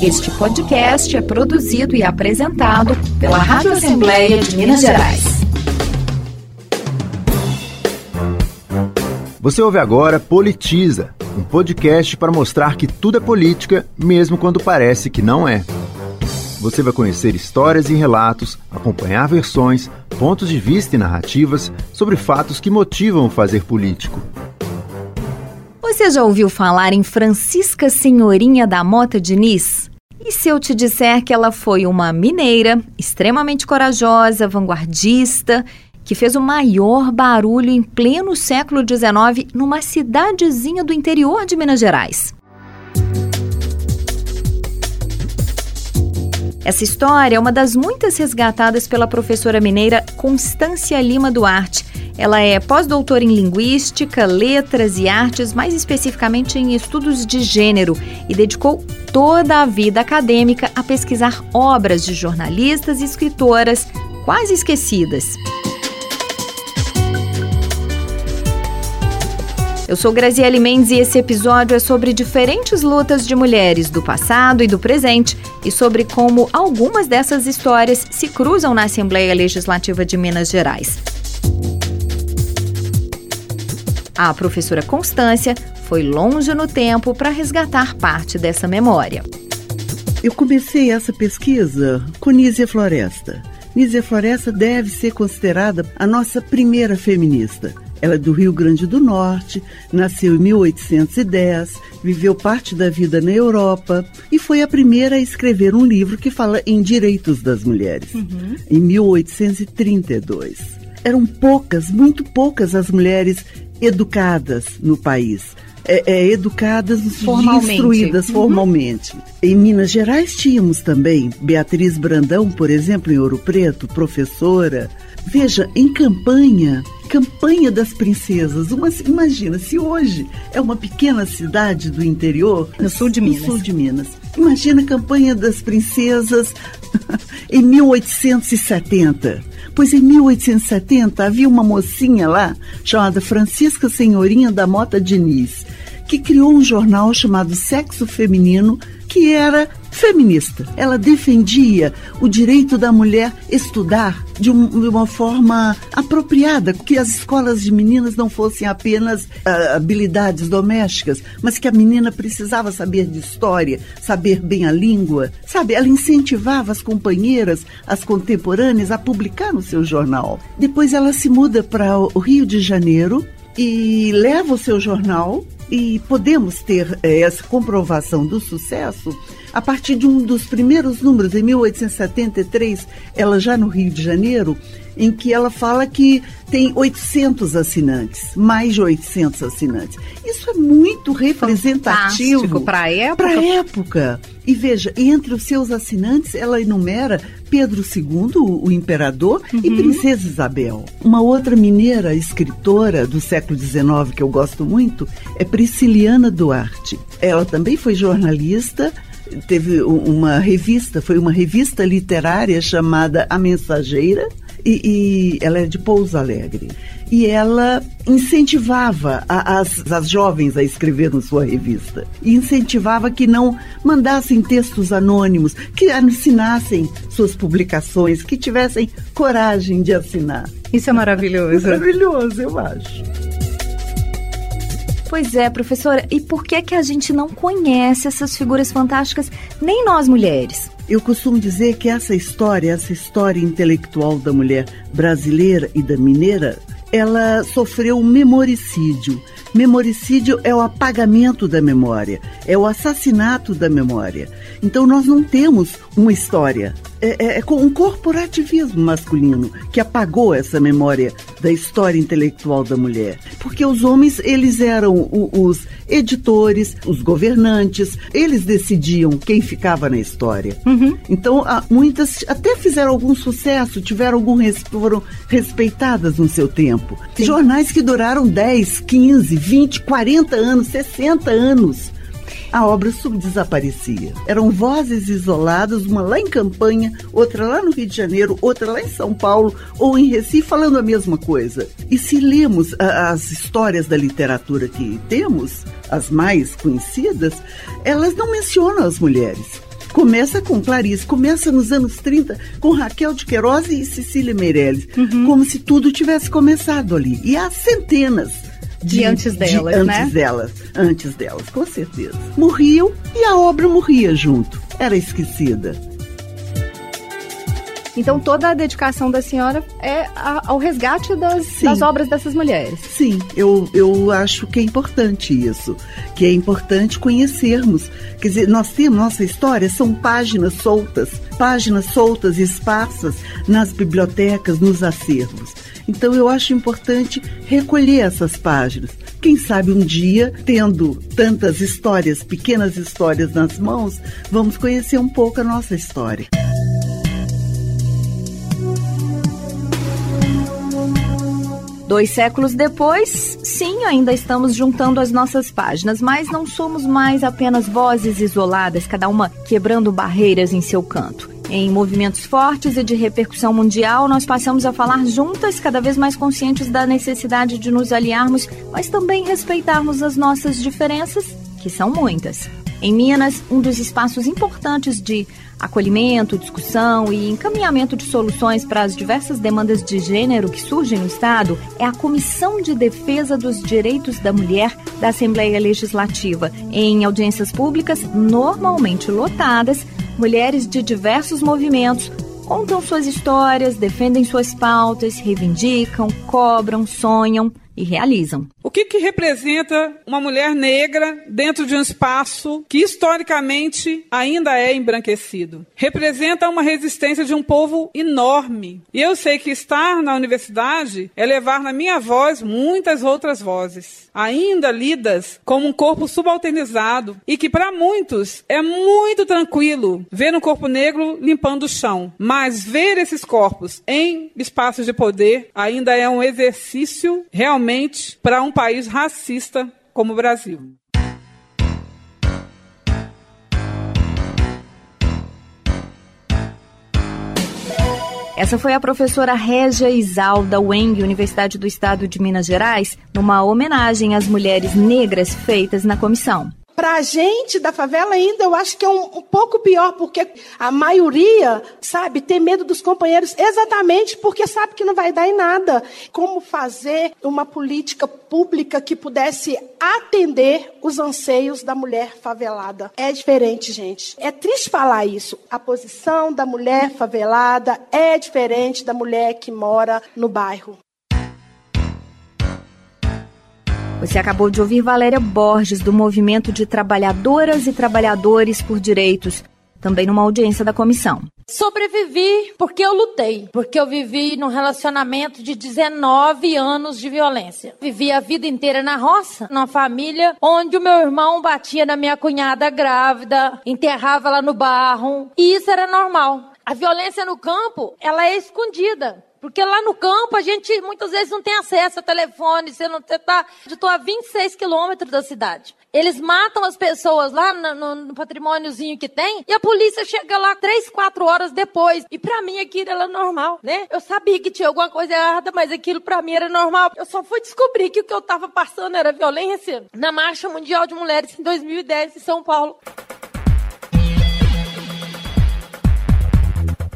Este podcast é produzido e apresentado pela Rádio Assembleia de Minas Gerais. Você ouve agora Politiza, um podcast para mostrar que tudo é política, mesmo quando parece que não é. Você vai conhecer histórias e relatos, acompanhar versões, pontos de vista e narrativas sobre fatos que motivam o fazer político. Você já ouviu falar em Francisca Senhorinha da Mota Diniz? E se eu te disser que ela foi uma mineira, extremamente corajosa, vanguardista, que fez o maior barulho em pleno século XIX numa cidadezinha do interior de Minas Gerais? Essa história é uma das muitas resgatadas pela professora mineira Constância Lima Duarte. Ela é pós-doutora em Linguística, Letras e Artes, mais especificamente em estudos de gênero, e dedicou toda a vida acadêmica a pesquisar obras de jornalistas e escritoras quase esquecidas. Eu sou Graziele Mendes e esse episódio é sobre diferentes lutas de mulheres do passado e do presente e sobre como algumas dessas histórias se cruzam na Assembleia Legislativa de Minas Gerais. A professora Constância foi longe no tempo para resgatar parte dessa memória. Eu comecei essa pesquisa com Nízia Floresta. Nízia Floresta deve ser considerada a nossa primeira feminista. Ela é do Rio Grande do Norte, nasceu em 1810, viveu parte da vida na Europa e foi a primeira a escrever um livro que fala em direitos das mulheres, uhum. em 1832. Eram poucas, muito poucas as mulheres educadas no país. É, é, educadas, formalmente. instruídas uhum. formalmente. Em Minas Gerais tínhamos também Beatriz Brandão, por exemplo, em Ouro Preto, professora. Veja, em campanha, Campanha das Princesas. Uma, imagina, se hoje é uma pequena cidade do interior, no sul de Minas. sul de Minas. Imagina a Campanha das Princesas em 1870. Pois em 1870 havia uma mocinha lá chamada Francisca Senhorinha da Mota Diniz, que criou um jornal chamado Sexo Feminino, que era feminista. Ela defendia o direito da mulher estudar de, um, de uma forma apropriada, que as escolas de meninas não fossem apenas uh, habilidades domésticas, mas que a menina precisava saber de história, saber bem a língua, sabe? Ela incentivava as companheiras, as contemporâneas, a publicar no seu jornal. Depois ela se muda para o Rio de Janeiro e leva o seu jornal e podemos ter é, essa comprovação do sucesso a partir de um dos primeiros números, em 1873, ela já no Rio de Janeiro, em que ela fala que tem 800 assinantes, mais de 800 assinantes. Isso é muito representativo para a época. Para época. E veja, entre os seus assinantes, ela enumera Pedro II, o imperador, uhum. e Princesa Isabel. Uma outra mineira escritora do século XIX que eu gosto muito é Prisciliana Duarte. Ela também foi jornalista, teve uma revista, foi uma revista literária chamada A Mensageira, e, e ela é de Pouso Alegre. E ela incentivava a, as, as jovens a escrever na sua revista. E incentivava que não mandassem textos anônimos, que assinassem suas publicações, que tivessem coragem de assinar. Isso é maravilhoso. maravilhoso, eu acho. Pois é, professora, e por que que a gente não conhece essas figuras fantásticas, nem nós mulheres? Eu costumo dizer que essa história, essa história intelectual da mulher brasileira e da mineira, ela sofreu um memoricídio. Memoricídio é o apagamento da memória, é o assassinato da memória. Então nós não temos uma história, é, é, é um corporativismo masculino que apagou essa memória da história intelectual da mulher. Porque os homens, eles eram o, os editores, os governantes, eles decidiam quem ficava na história. Uhum. Então, muitas até fizeram algum sucesso, tiveram algum foram respeitadas no seu tempo. Sim. Jornais que duraram 10, 15, 20, 40 anos, 60 anos a obra desaparecia. Eram vozes isoladas, uma lá em Campanha, outra lá no Rio de Janeiro, outra lá em São Paulo ou em Recife, falando a mesma coisa. E se lemos a, as histórias da literatura que temos, as mais conhecidas, elas não mencionam as mulheres Começa com Clarice, começa nos anos 30 com Raquel de Queiroz e Cecília Meirelles, uhum. como se tudo tivesse começado ali. E há centenas de, de, antes delas, de né? Antes delas, antes delas, com certeza. Morriam e a obra morria junto. Era esquecida. Então toda a dedicação da senhora é ao resgate das, das, obras dessas mulheres. Sim, eu, eu acho que é importante isso, que é importante conhecermos. Quer dizer, nós temos nossa história, são páginas soltas, páginas soltas e esparsas nas bibliotecas, nos acervos. Então eu acho importante recolher essas páginas. Quem sabe um dia, tendo tantas histórias, pequenas histórias nas mãos, vamos conhecer um pouco a nossa história. Dois séculos depois, sim, ainda estamos juntando as nossas páginas, mas não somos mais apenas vozes isoladas, cada uma quebrando barreiras em seu canto. Em movimentos fortes e de repercussão mundial, nós passamos a falar juntas, cada vez mais conscientes da necessidade de nos aliarmos, mas também respeitarmos as nossas diferenças, que são muitas. Em Minas, um dos espaços importantes de acolhimento, discussão e encaminhamento de soluções para as diversas demandas de gênero que surgem no Estado é a Comissão de Defesa dos Direitos da Mulher da Assembleia Legislativa. Em audiências públicas, normalmente lotadas, mulheres de diversos movimentos contam suas histórias, defendem suas pautas, reivindicam, cobram, sonham e realizam. O que, que representa uma mulher negra dentro de um espaço que historicamente ainda é embranquecido? Representa uma resistência de um povo enorme. E eu sei que estar na universidade é levar na minha voz muitas outras vozes, ainda lidas como um corpo subalternizado e que para muitos é muito tranquilo ver um corpo negro limpando o chão, mas ver esses corpos em espaços de poder ainda é um exercício realmente para um país racista como o Brasil. Essa foi a professora Régia Isalda Weng, Universidade do Estado de Minas Gerais, numa homenagem às mulheres negras feitas na comissão. Para a gente da favela ainda, eu acho que é um, um, pouco pior, porque a maioria, sabe, tem medo dos companheiros exatamente porque sabe que não vai dar em nada. Como fazer uma política pública que pudesse atender os anseios da mulher favelada? É diferente, gente. É triste falar isso. A posição da mulher favelada é diferente da mulher que mora no bairro. Você acabou de ouvir Valéria Borges, do Movimento de Trabalhadoras e Trabalhadores por Direitos, também numa audiência da comissão. Sobrevivi porque eu lutei, porque eu vivi num relacionamento de 19 anos de violência. Vivi a vida inteira na roça, numa família onde o meu irmão batia na minha cunhada grávida, enterrava ela no barro, e isso era normal. A violência no campo, ela é escondida. Porque lá no campo a gente muitas vezes não tem acesso ao telefone, você não está. Eu estou a 26 quilômetros da cidade. Eles matam as pessoas lá no, no, patrimôniozinho que tem e a polícia chega lá três, quatro horas depois. E para mim aquilo era normal, né? Eu sabia que tinha alguma coisa errada, mas aquilo para mim era normal. Eu só fui descobrir que o que eu estava passando era violência na Marcha Mundial de Mulheres em 2010 em São Paulo.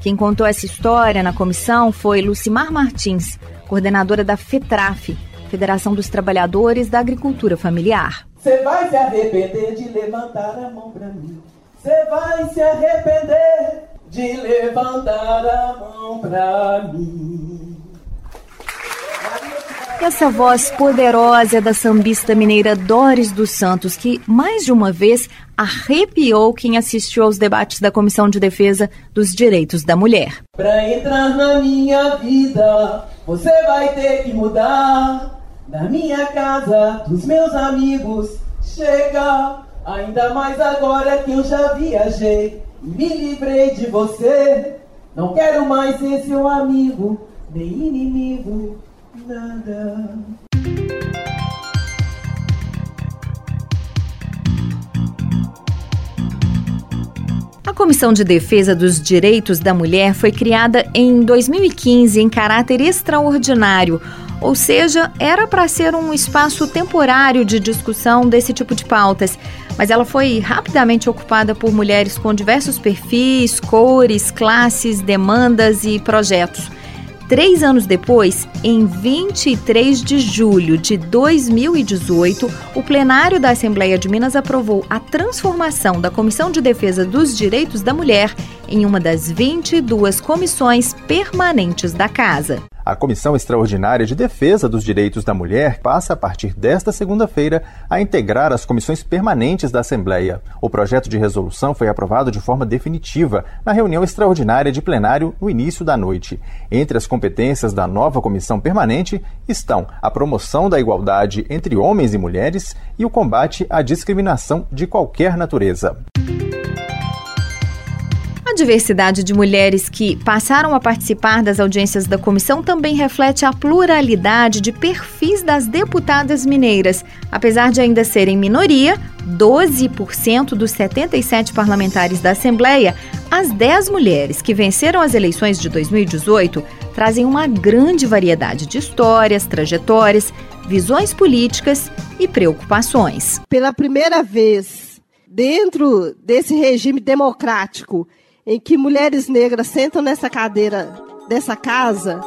Quem contou essa história na comissão foi Lucimar Martins, coordenadora da FETRAF, Federação dos Trabalhadores da Agricultura Familiar. Você vai se arrepender de levantar a mão para mim. Você vai se arrepender de levantar a mão para mim. Essa voz poderosa da sambista mineira Doris dos Santos, que mais de uma vez arrepiou quem assistiu aos debates da Comissão de Defesa dos Direitos da Mulher. Para entrar na minha vida, você vai ter que mudar. Da minha casa, dos meus amigos, chega. Ainda mais agora que eu já viajei e me livrei de você. Não quero mais ser seu amigo, nem inimigo nada. A Comissão de Defesa dos Direitos da Mulher foi criada em 2015 em caráter extraordinário, ou seja, era para ser um espaço temporário de discussão desse tipo de pautas. mas ela foi rapidamente ocupada por mulheres com diversos perfis, cores, classes, demandas e projetos. Três anos depois, em 23 de julho de 2018, o plenário da Assembleia de Minas aprovou a transformação da Comissão de Defesa dos Direitos da Mulher em uma das 22 comissões permanentes da Casa. A Comissão Extraordinária de Defesa dos Direitos da Mulher passa, a partir desta segunda-feira, a integrar as comissões permanentes da Assembleia. O projeto de resolução foi aprovado de forma definitiva na reunião extraordinária de plenário no início da noite. Entre as competências da nova comissão permanente estão a promoção da igualdade entre homens e mulheres e o combate à discriminação de qualquer natureza. A diversidade de mulheres que passaram a participar das audiências da comissão também reflete a pluralidade de perfis das deputadas mineiras. Apesar de ainda serem minoria, 12% dos 77 parlamentares da Assembleia, as 10 mulheres que venceram as eleições de 2018 trazem uma grande variedade de histórias, trajetórias, visões políticas e preocupações. Pela primeira vez, dentro desse regime democrático, em que mulheres negras sentam nessa cadeira dessa casa.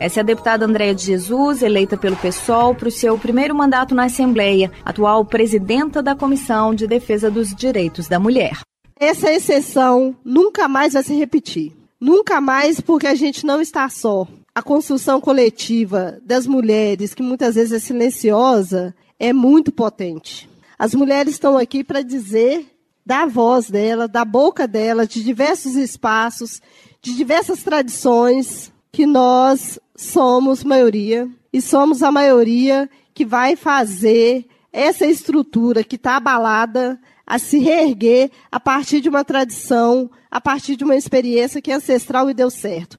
Essa é a deputada Andréia de Jesus, eleita pelo PSOL para o seu primeiro mandato na Assembleia, atual presidenta da Comissão de Defesa dos Direitos da Mulher. Essa exceção nunca mais vai se repetir. Nunca mais, porque a gente não está só. A construção coletiva das mulheres, que muitas vezes é silenciosa, é muito potente. As mulheres estão aqui para dizer da voz dela, da boca dela, de diversos espaços, de diversas tradições, que nós somos maioria e somos a maioria que vai fazer essa estrutura que está abalada a se reerguer a partir de uma tradição, a partir de uma experiência que é ancestral e deu certo.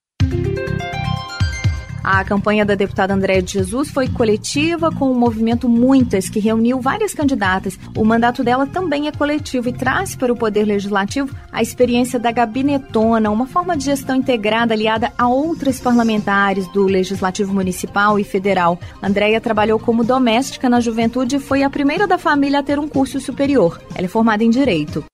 A campanha da deputada Andréa de Jesus foi coletiva com o movimento Muitas, que reuniu várias candidatas. O mandato dela também é coletivo e traz para o Poder Legislativo a experiência da gabinetona, uma forma de gestão integrada aliada a outras parlamentares do Legislativo Municipal e Federal. Andréia trabalhou como doméstica na juventude e foi a primeira da família a ter um curso superior. Ela é formada em Direito.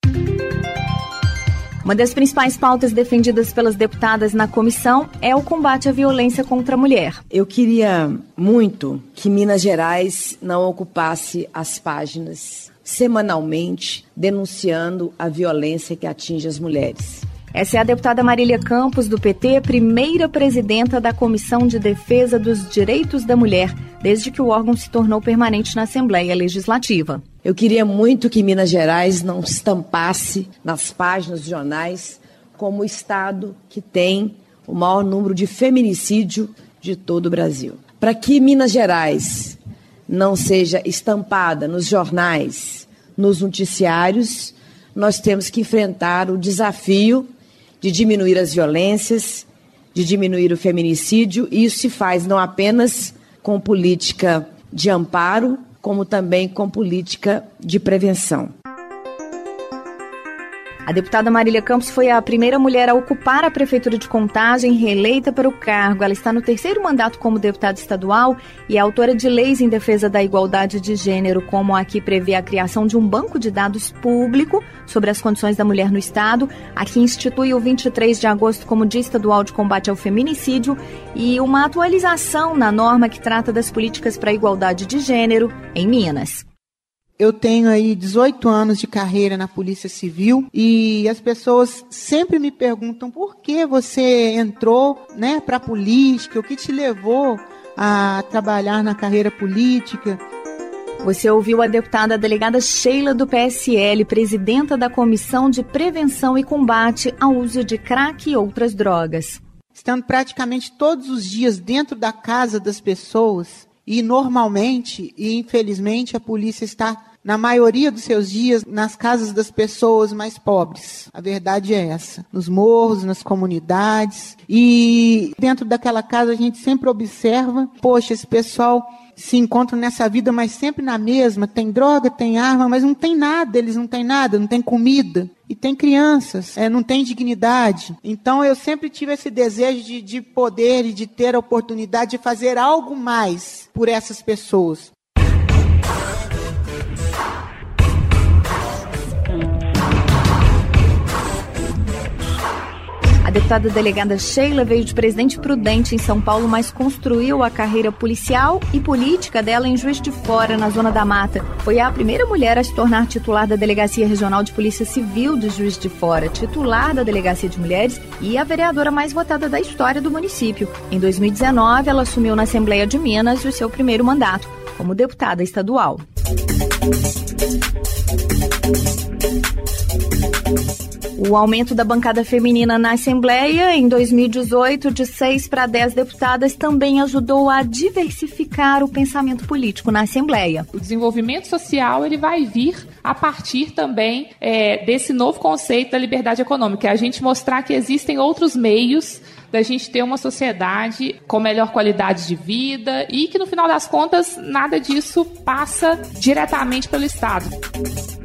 Uma das principais pautas defendidas pelas deputadas na comissão é o combate à violência contra a mulher. Eu queria muito que Minas Gerais não ocupasse as páginas semanalmente denunciando a violência que atinge as mulheres. Essa é a deputada Marília Campos, do PT, primeira presidenta da Comissão de Defesa dos Direitos da Mulher, desde que o órgão se tornou permanente na Assembleia Legislativa. Eu queria muito que Minas Gerais não estampasse nas páginas dos jornais como o estado que tem o maior número de feminicídio de todo o Brasil. Para que Minas Gerais não seja estampada nos jornais, nos noticiários, nós temos que enfrentar o desafio de diminuir as violências, de diminuir o feminicídio, e isso se faz não apenas com política de amparo, como também com política de prevenção. A deputada Marília Campos foi a primeira mulher a ocupar a Prefeitura de Contagem, reeleita para o cargo. Ela está no terceiro mandato como deputada estadual e é autora de leis em defesa da igualdade de gênero, como a que prevê a criação de um banco de dados público sobre as condições da mulher no Estado, a que institui o 23 de agosto como Dia Estadual de Combate ao Feminicídio e uma atualização na norma que trata das políticas para a igualdade de gênero em Minas. Eu tenho aí 18 anos de carreira na Polícia Civil e as pessoas sempre me perguntam por que você entrou, né, para a política, o que te levou a trabalhar na carreira política. Você ouviu a deputada delegada Sheila do PSL, presidenta da Comissão de Prevenção e Combate ao Uso de Crack e outras drogas. Estando praticamente todos os dias dentro da casa das pessoas, e normalmente e infelizmente a polícia está na maioria dos seus dias, nas casas das pessoas mais pobres. A verdade é essa. Nos morros, nas comunidades. E dentro daquela casa a gente sempre observa, poxa, esse pessoal se encontra nessa vida, mas sempre na mesma. Tem droga, tem arma, mas não tem nada. Eles não têm nada, não tem comida. E tem crianças, é, não tem dignidade. Então eu sempre tive esse desejo de, de poder e de ter a oportunidade de fazer algo mais por essas pessoas. A deputada delegada Sheila veio de Presidente Prudente em São Paulo, mas construiu a carreira policial e política dela em Juiz de Fora, na Zona da Mata. Foi a primeira mulher a se tornar titular da Delegacia Regional de Polícia Civil de Juiz de Fora, titular da Delegacia de Mulheres e a vereadora mais votada da história do município. Em 2019, ela assumiu na Assembleia de Minas o seu primeiro mandato como deputada estadual. O aumento da bancada feminina na Assembleia em 2018 de 6 para 10 deputadas também ajudou a diversificar o pensamento político na Assembleia. O desenvolvimento social ele vai vir a partir também é, desse novo conceito da liberdade econômica, é a gente mostrar que existem outros meios da gente ter uma sociedade com melhor qualidade de vida e que no final das contas nada disso passa diretamente pelo Estado.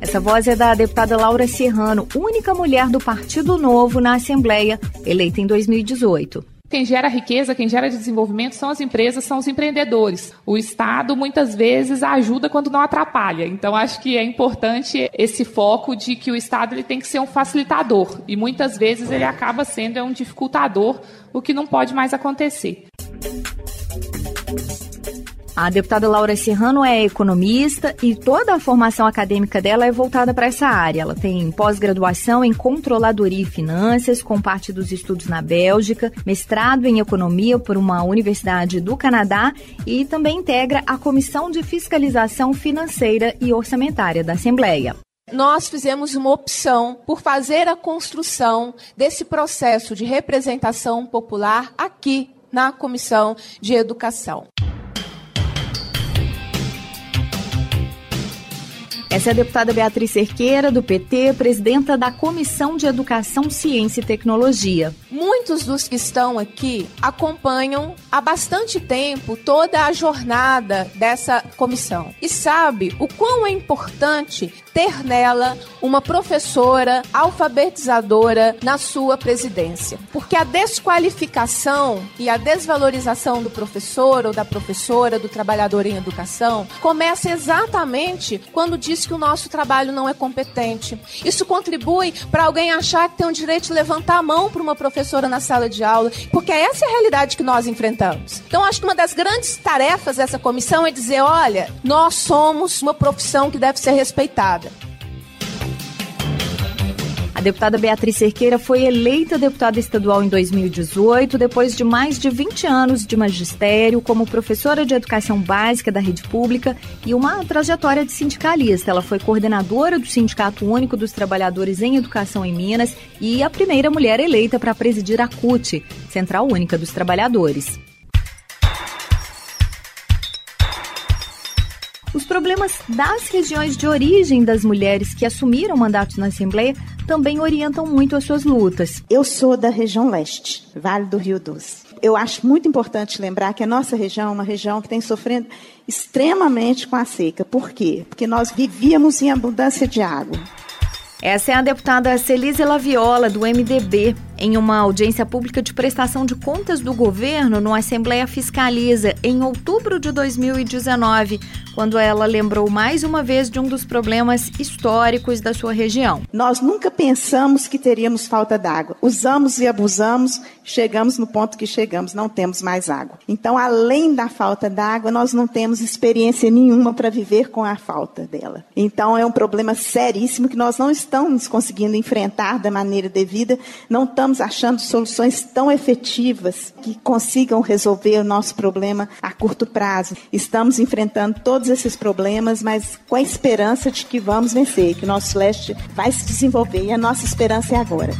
Essa voz é da deputada Laura Serrano, única mulher do Partido Novo na Assembleia, eleita em 2018. Quem gera riqueza, quem gera desenvolvimento são as empresas, são os empreendedores. O Estado muitas vezes ajuda quando não atrapalha. Então acho que é importante esse foco de que o Estado ele tem que ser um facilitador e muitas vezes ele acaba sendo um dificultador, o que não pode mais acontecer. A deputada Laura Serrano é economista e toda a formação acadêmica dela é voltada para essa área. Ela tem pós-graduação em controladoria e finanças, com parte dos estudos na Bélgica, mestrado em economia por uma universidade do Canadá e também integra a Comissão de Fiscalização Financeira e Orçamentária da Assembleia nós fizemos uma opção por fazer a construção desse processo de representação popular aqui na Comissão de Educação. Essa é a deputada Beatriz Cerqueira, do PT, presidenta da Comissão de Educação, Ciência e Tecnologia. Muitos dos que estão aqui acompanham há bastante tempo toda a jornada dessa comissão e sabe o quão é importante ter nela uma professora alfabetizadora na sua presidência. Porque a desqualificação e a desvalorização do professor ou da professora, do trabalhador em educação, começa exatamente quando diz que o nosso trabalho não é competente. Isso contribui para alguém achar que tem o direito de levantar a mão para uma professora na sala de aula, porque essa é a realidade que nós enfrentamos. Então, acho que uma das grandes tarefas dessa comissão é dizer: olha, nós somos uma profissão que deve ser respeitada deputada Beatriz Cerqueira foi eleita deputada estadual em 2018, depois de mais de 20 anos de magistério como professora de educação básica da rede pública e uma trajetória de sindicalista. Ela foi coordenadora do Sindicato Único dos Trabalhadores em Educação em Minas e a primeira mulher eleita para presidir a CUT, Central Única dos Trabalhadores. Os problemas das regiões de origem das mulheres que assumiram mandatos na Assembleia também orientam muito as suas lutas. Eu sou da região leste, Vale do Rio Doce. Eu acho muito importante lembrar que a nossa região é uma região que tem sofrendo extremamente com a seca. Por quê? Porque nós vivíamos em abundância de água. Essa é a deputada Celise Laviola, do MDB em uma audiência pública de prestação de contas do governo no Assembleia Fiscaliza em outubro de 2019, quando ela lembrou mais uma vez de um dos problemas históricos da sua região. Nós nunca pensamos que teríamos falta d'água. Usamos e abusamos, chegamos no ponto que chegamos, não temos mais água. Então, além da falta d'água, nós não temos experiência nenhuma para viver com a falta dela. Então, é um problema seríssimo que nós não estamos conseguindo enfrentar da maneira devida, não estamos estamos achando soluções tão efetivas que consigam resolver o nosso problema a curto prazo. Estamos enfrentando todos esses problemas, mas com a esperança de que vamos vencer, que o nosso leste vai se desenvolver e a nossa esperança é agora.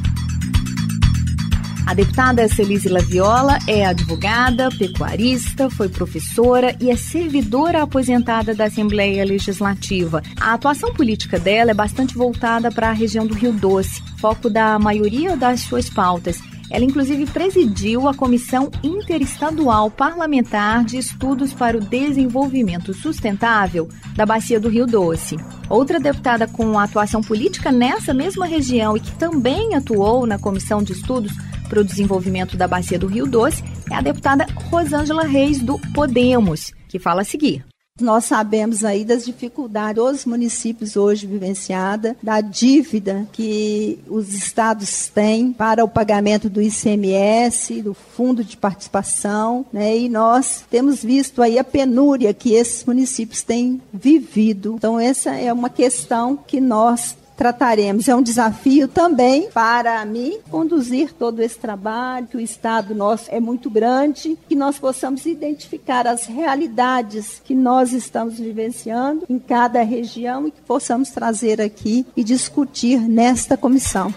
A deputada Celise Laviola é advogada, pecuarista, foi professora e é servidora aposentada da Assembleia Legislativa. A atuação política dela é bastante voltada para a região do Rio Doce, foco da maioria das suas pautas. Ela, inclusive, presidiu a Comissão Interestadual Parlamentar de Estudos para o Desenvolvimento Sustentável da Bacia do Rio Doce. Outra deputada com atuação política nessa mesma região e que também atuou na Comissão de Estudos para o Desenvolvimento da Bacia do Rio Doce é a deputada Rosângela Reis, do Podemos, que fala a seguir. Nós sabemos aí das dificuldades dos municípios hoje vivenciada, da dívida que os estados têm para o pagamento do ICMS, do fundo de participação, né? E nós temos visto aí a penúria que esses municípios têm vivido. Então essa é uma questão que nós trataremos. É um desafio também para mim conduzir todo esse trabalho, que o Estado nosso é muito grande, que nós possamos identificar as realidades que nós estamos vivenciando em cada região e que possamos trazer aqui e discutir nesta comissão.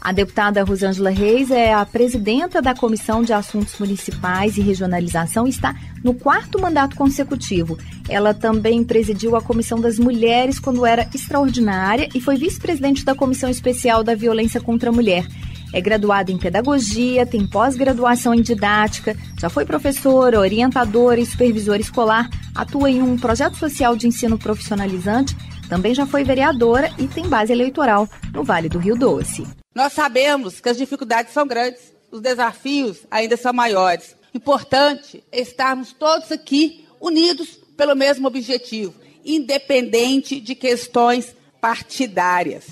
A deputada Rosângela Reis é a presidenta da Comissão de Assuntos Municipais e Regionalização e está no quarto mandato consecutivo. Ela também presidiu a Comissão das Mulheres quando era extraordinária e foi vice-presidente da Comissão Especial da Violência contra a Mulher. É graduada em pedagogia, tem pós-graduação em didática, já foi professora, orientadora e supervisora escolar, atua em um projeto social de ensino profissionalizante, também já foi vereadora e tem base eleitoral no Vale do Rio Doce. Nós sabemos que as dificuldades são grandes, os desafios ainda são maiores. Importante estarmos todos aqui unidos pelo mesmo objetivo, independente de questões partidárias.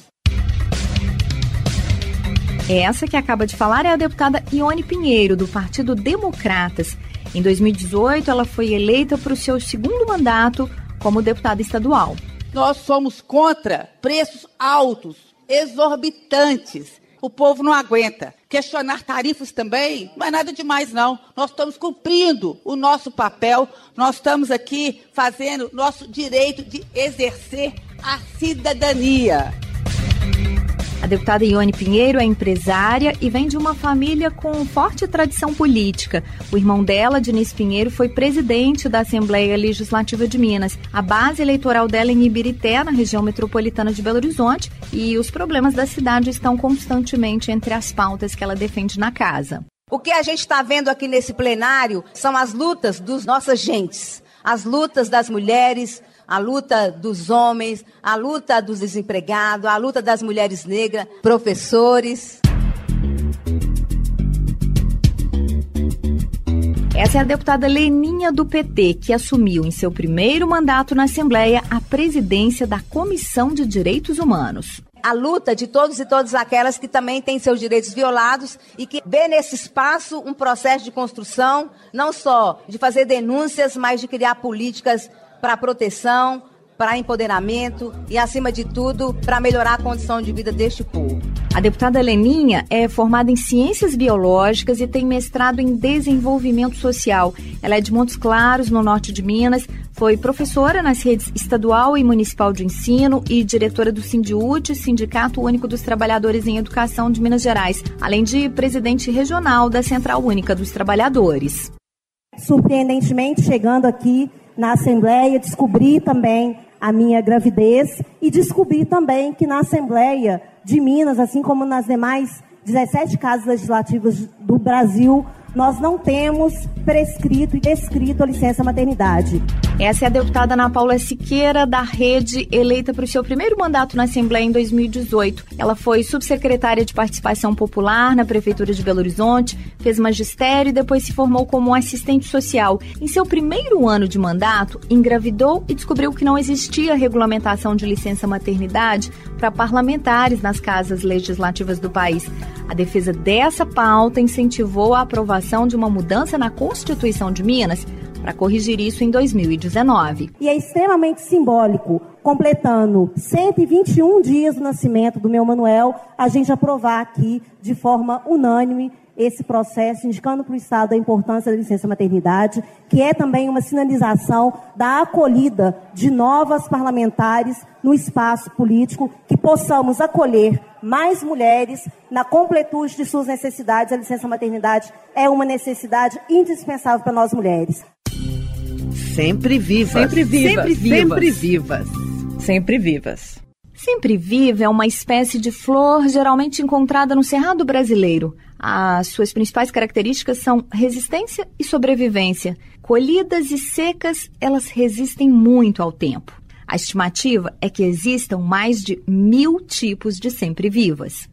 Essa que acaba de falar é a deputada Ione Pinheiro, do Partido Democratas. Em 2018, ela foi eleita para o seu segundo mandato como deputada estadual. Nós somos contra preços altos exorbitantes. O povo não aguenta. Questionar tarifas também não é nada demais, não. Nós estamos cumprindo o nosso papel, nós estamos aqui fazendo nosso direito de exercer a cidadania. A deputada Ione Pinheiro é empresária e vem de uma família com forte tradição política. O irmão dela, Diniz Pinheiro, foi presidente da Assembleia Legislativa de Minas. A base eleitoral dela é em Ibirité, na região metropolitana de Belo Horizonte, e os problemas da cidade estão constantemente entre as pautas que ela defende na casa. O que a gente está vendo aqui nesse plenário são as lutas dos nossas gentes, as lutas das mulheres, a luta dos homens, a luta dos desempregados, a luta das mulheres negras, professores. Essa é a deputada Leninha do PT, que assumiu em seu primeiro mandato na Assembleia a presidência da Comissão de Direitos Humanos a luta de todos e todas aquelas que também têm seus direitos violados e que vê nesse espaço um processo de construção, não só de fazer denúncias, mas de criar políticas para proteção, para empoderamento e, acima de tudo, para melhorar a condição de vida deste povo. A deputada Leninha é formada em Ciências Biológicas e tem mestrado em Desenvolvimento Social. Ela é de Montes Claros, no norte de Minas, foi professora nas redes estadual e municipal de ensino e diretora do Sindiúte, Sindicato Único dos Trabalhadores em Educação de Minas Gerais, além de presidente regional da Central Única dos Trabalhadores. Surpreendentemente, chegando aqui na Assembleia, descobri também a minha gravidez e descobri também que na Assembleia de Minas, assim como nas demais 17 casas legislativas do Brasil, nós não temos prescrito e descrito a licença maternidade. Essa é a deputada Ana Paula Siqueira, da Rede, eleita para o seu primeiro mandato na Assembleia em 2018. Ela foi subsecretária de Participação Popular na Prefeitura de Belo Horizonte, fez magistério e depois se formou como assistente social. Em seu primeiro ano de mandato, engravidou e descobriu que não existia regulamentação de licença maternidade para parlamentares nas casas legislativas do país. A defesa dessa pauta incentivou a aprovação de uma mudança na Constituição de Minas para corrigir isso em 2019. E é extremamente simbólico, completando 121 dias do nascimento do meu Manuel, a gente aprovar aqui de forma unânime esse processo, indicando para o Estado a importância da licença maternidade, que é também uma sinalização da acolhida de novas parlamentares no espaço político, que possamos acolher mais mulheres na completude de suas necessidades. A licença maternidade é uma necessidade indispensável para nós mulheres. Sempre vivas. Sempre vivas. Sempre vivas. Sempre vivas. Sempre vivas. Sempre viva é uma espécie de flor geralmente encontrada no cerrado brasileiro. As suas principais características são resistência e sobrevivência. Colhidas e secas, elas resistem muito ao tempo. A estimativa é que existam mais de mil tipos de sempre-vivas.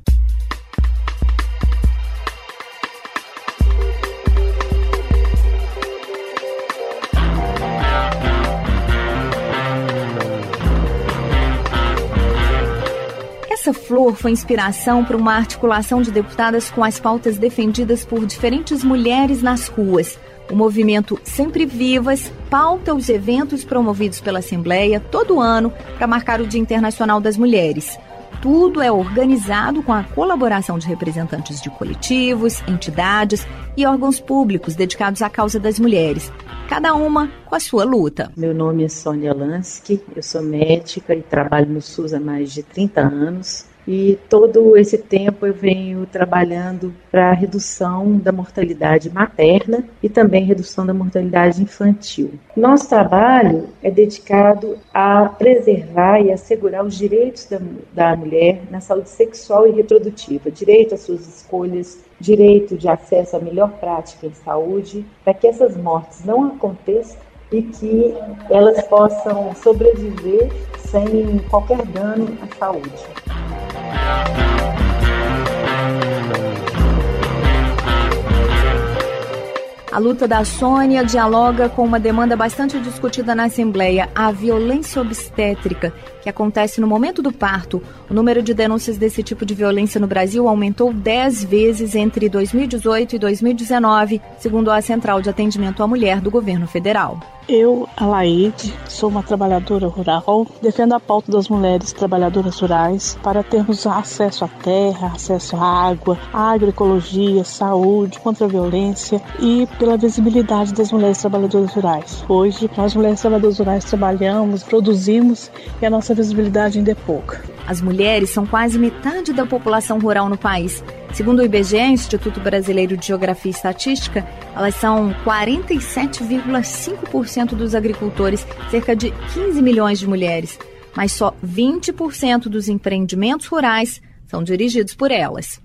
Flor foi inspiração para uma articulação de deputadas com as pautas defendidas por diferentes mulheres nas ruas. O movimento Sempre Vivas pauta os eventos promovidos pela Assembleia todo ano para marcar o Dia Internacional das Mulheres. Tudo é organizado com a colaboração de representantes de coletivos, entidades e órgãos públicos dedicados à causa das mulheres, cada uma com a sua luta. Meu nome é Sônia Lansky, eu sou médica e trabalho no SUS há mais de 30 anos. E todo esse tempo eu venho trabalhando para a redução da mortalidade materna e também redução da mortalidade infantil. Nosso trabalho é dedicado a preservar e assegurar os direitos da, da mulher na saúde sexual e reprodutiva, direito às suas escolhas, direito de acesso à melhor prática em saúde, para que essas mortes não aconteçam e que elas possam sobreviver sem qualquer dano à saúde. A luta da Sônia dialoga com uma demanda bastante discutida na Assembleia, a violência obstétrica, que acontece no momento do parto. O número de denúncias desse tipo de violência no Brasil aumentou 10 vezes entre 2018 e 2019, segundo a Central de Atendimento à Mulher do Governo Federal. Eu, Alaide, sou uma trabalhadora rural, defendo a pauta das mulheres trabalhadoras rurais para termos acesso à terra, acesso à água, à agroecologia, saúde, contra a violência e pela visibilidade das mulheres trabalhadoras rurais. Hoje, nós mulheres trabalhadoras rurais trabalhamos, produzimos e a nossa visibilidade ainda é pouca. As mulheres são quase metade da população rural no país. Segundo o IBGE, Instituto Brasileiro de Geografia e Estatística, elas são 47,5% dos agricultores, cerca de 15 milhões de mulheres. Mas só 20% dos empreendimentos rurais são dirigidos por elas.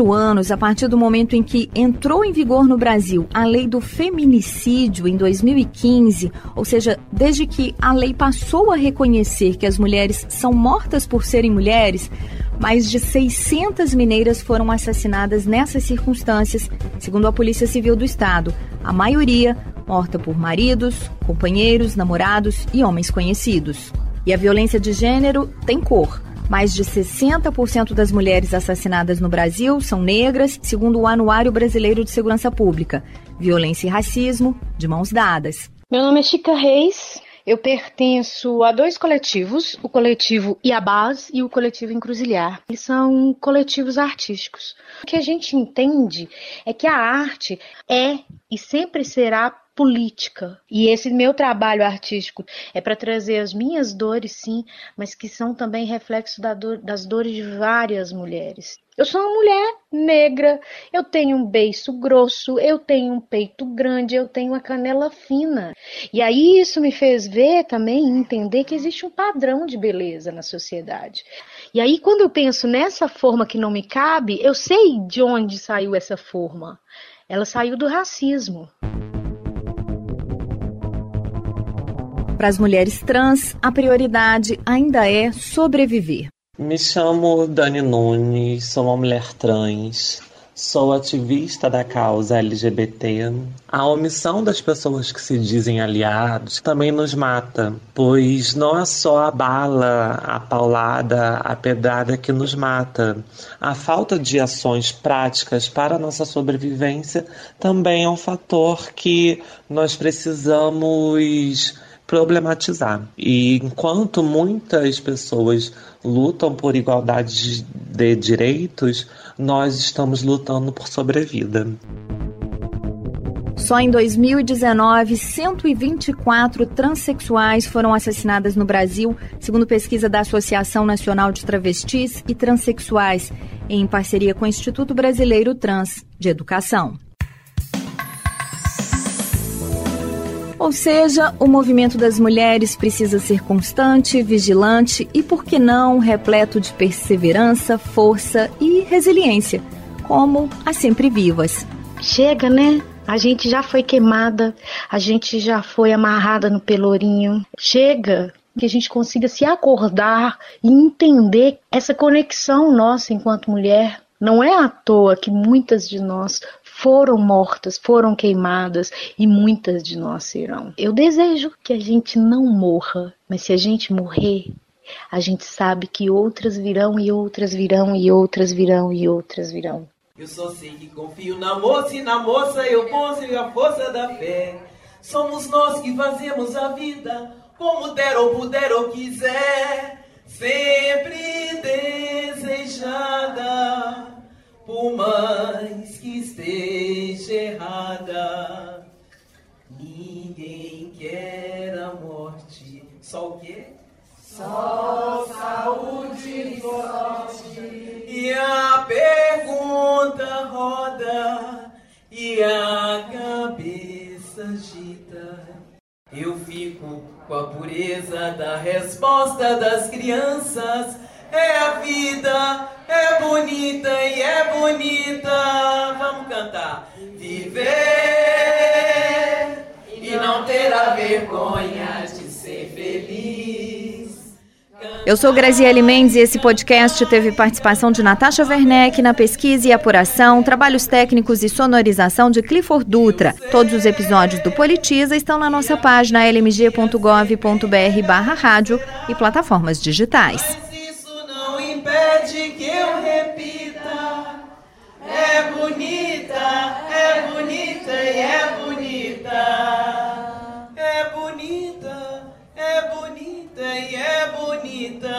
Quatro anos a partir do momento em que entrou em vigor no Brasil a lei do feminicídio em 2015, ou seja, desde que a lei passou a reconhecer que as mulheres são mortas por serem mulheres, mais de 600 mineiras foram assassinadas nessas circunstâncias, segundo a Polícia Civil do Estado. A maioria morta por maridos, companheiros, namorados e homens conhecidos. E a violência de gênero tem cor. Mais de 60% das mulheres assassinadas no Brasil são negras, segundo o Anuário Brasileiro de Segurança Pública. Violência e racismo de mãos dadas. Meu nome é Chica Reis. Eu pertenço a dois coletivos, o coletivo Iabás e o coletivo Encruzilhar. Eles são coletivos artísticos. O que a gente entende é que a arte é e sempre será política. E esse meu trabalho artístico é para trazer as minhas dores, sim, mas que são também reflexo da dor, das dores de várias mulheres. Eu sou uma mulher negra, eu tenho um beiço grosso, eu tenho um peito grande, eu tenho uma canela fina. E aí isso me fez ver também, entender que existe um padrão de beleza na sociedade. E aí quando eu penso nessa forma que não me cabe, eu sei de onde saiu essa forma. Ela saiu do racismo. Para as mulheres trans, a prioridade ainda é sobreviver. Me chamo Dani Nunes, sou uma mulher trans, sou ativista da causa LGBT. A omissão das pessoas que se dizem aliados também nos mata, pois não é só a bala, a paulada, a pedrada que nos mata. A falta de ações práticas para a nossa sobrevivência também é um fator que nós precisamos problematizar. E enquanto muitas pessoas lutam por igualdade de direitos, nós estamos lutando por sobrevida. Só em 2019, 124 transexuais foram assassinadas no Brasil, segundo pesquisa da Associação Nacional de Travestis e Transsexuais, em parceria com o Instituto Brasileiro Trans de Educação. Ou seja, o movimento das mulheres precisa ser constante, vigilante e, por que não, repleto de perseverança, força e resiliência, como as sempre vivas. Chega, né? A gente já foi queimada, a gente já foi amarrada no pelourinho. Chega, que a gente consiga se acordar e entender essa conexão nossa enquanto mulher. Não é à toa que muitas de nós foram mortas, foram queimadas e muitas de nós serão. Eu desejo que a gente não morra, mas se a gente morrer, a gente sabe que outras virão e outras virão e outras virão e outras virão. Eu só sei que confio na moça e na moça eu ponho a força da fé. Somos nós que fazemos a vida como der ou puder ou quiser, sempre desejada por mais que esteja errada. Ninguém quer a morte, só o quê? Só saúde e sorte. E a pergunta roda e a cabeça agita. Eu fico com a pureza da resposta das crianças. É a vida, é bonita e é bonita. Vamos cantar. Viver e não ter a vergonha de ser feliz. Eu sou Graziele Mendes e esse podcast teve participação de Natasha Werneck na pesquisa e apuração, trabalhos técnicos e sonorização de Clifford Dutra. Todos os episódios do Politiza estão na nossa página lmg.gov.br barra rádio e plataformas digitais pede que eu repita. É bonita, é bonita e é bonita. É bonita, é bonita e é bonita.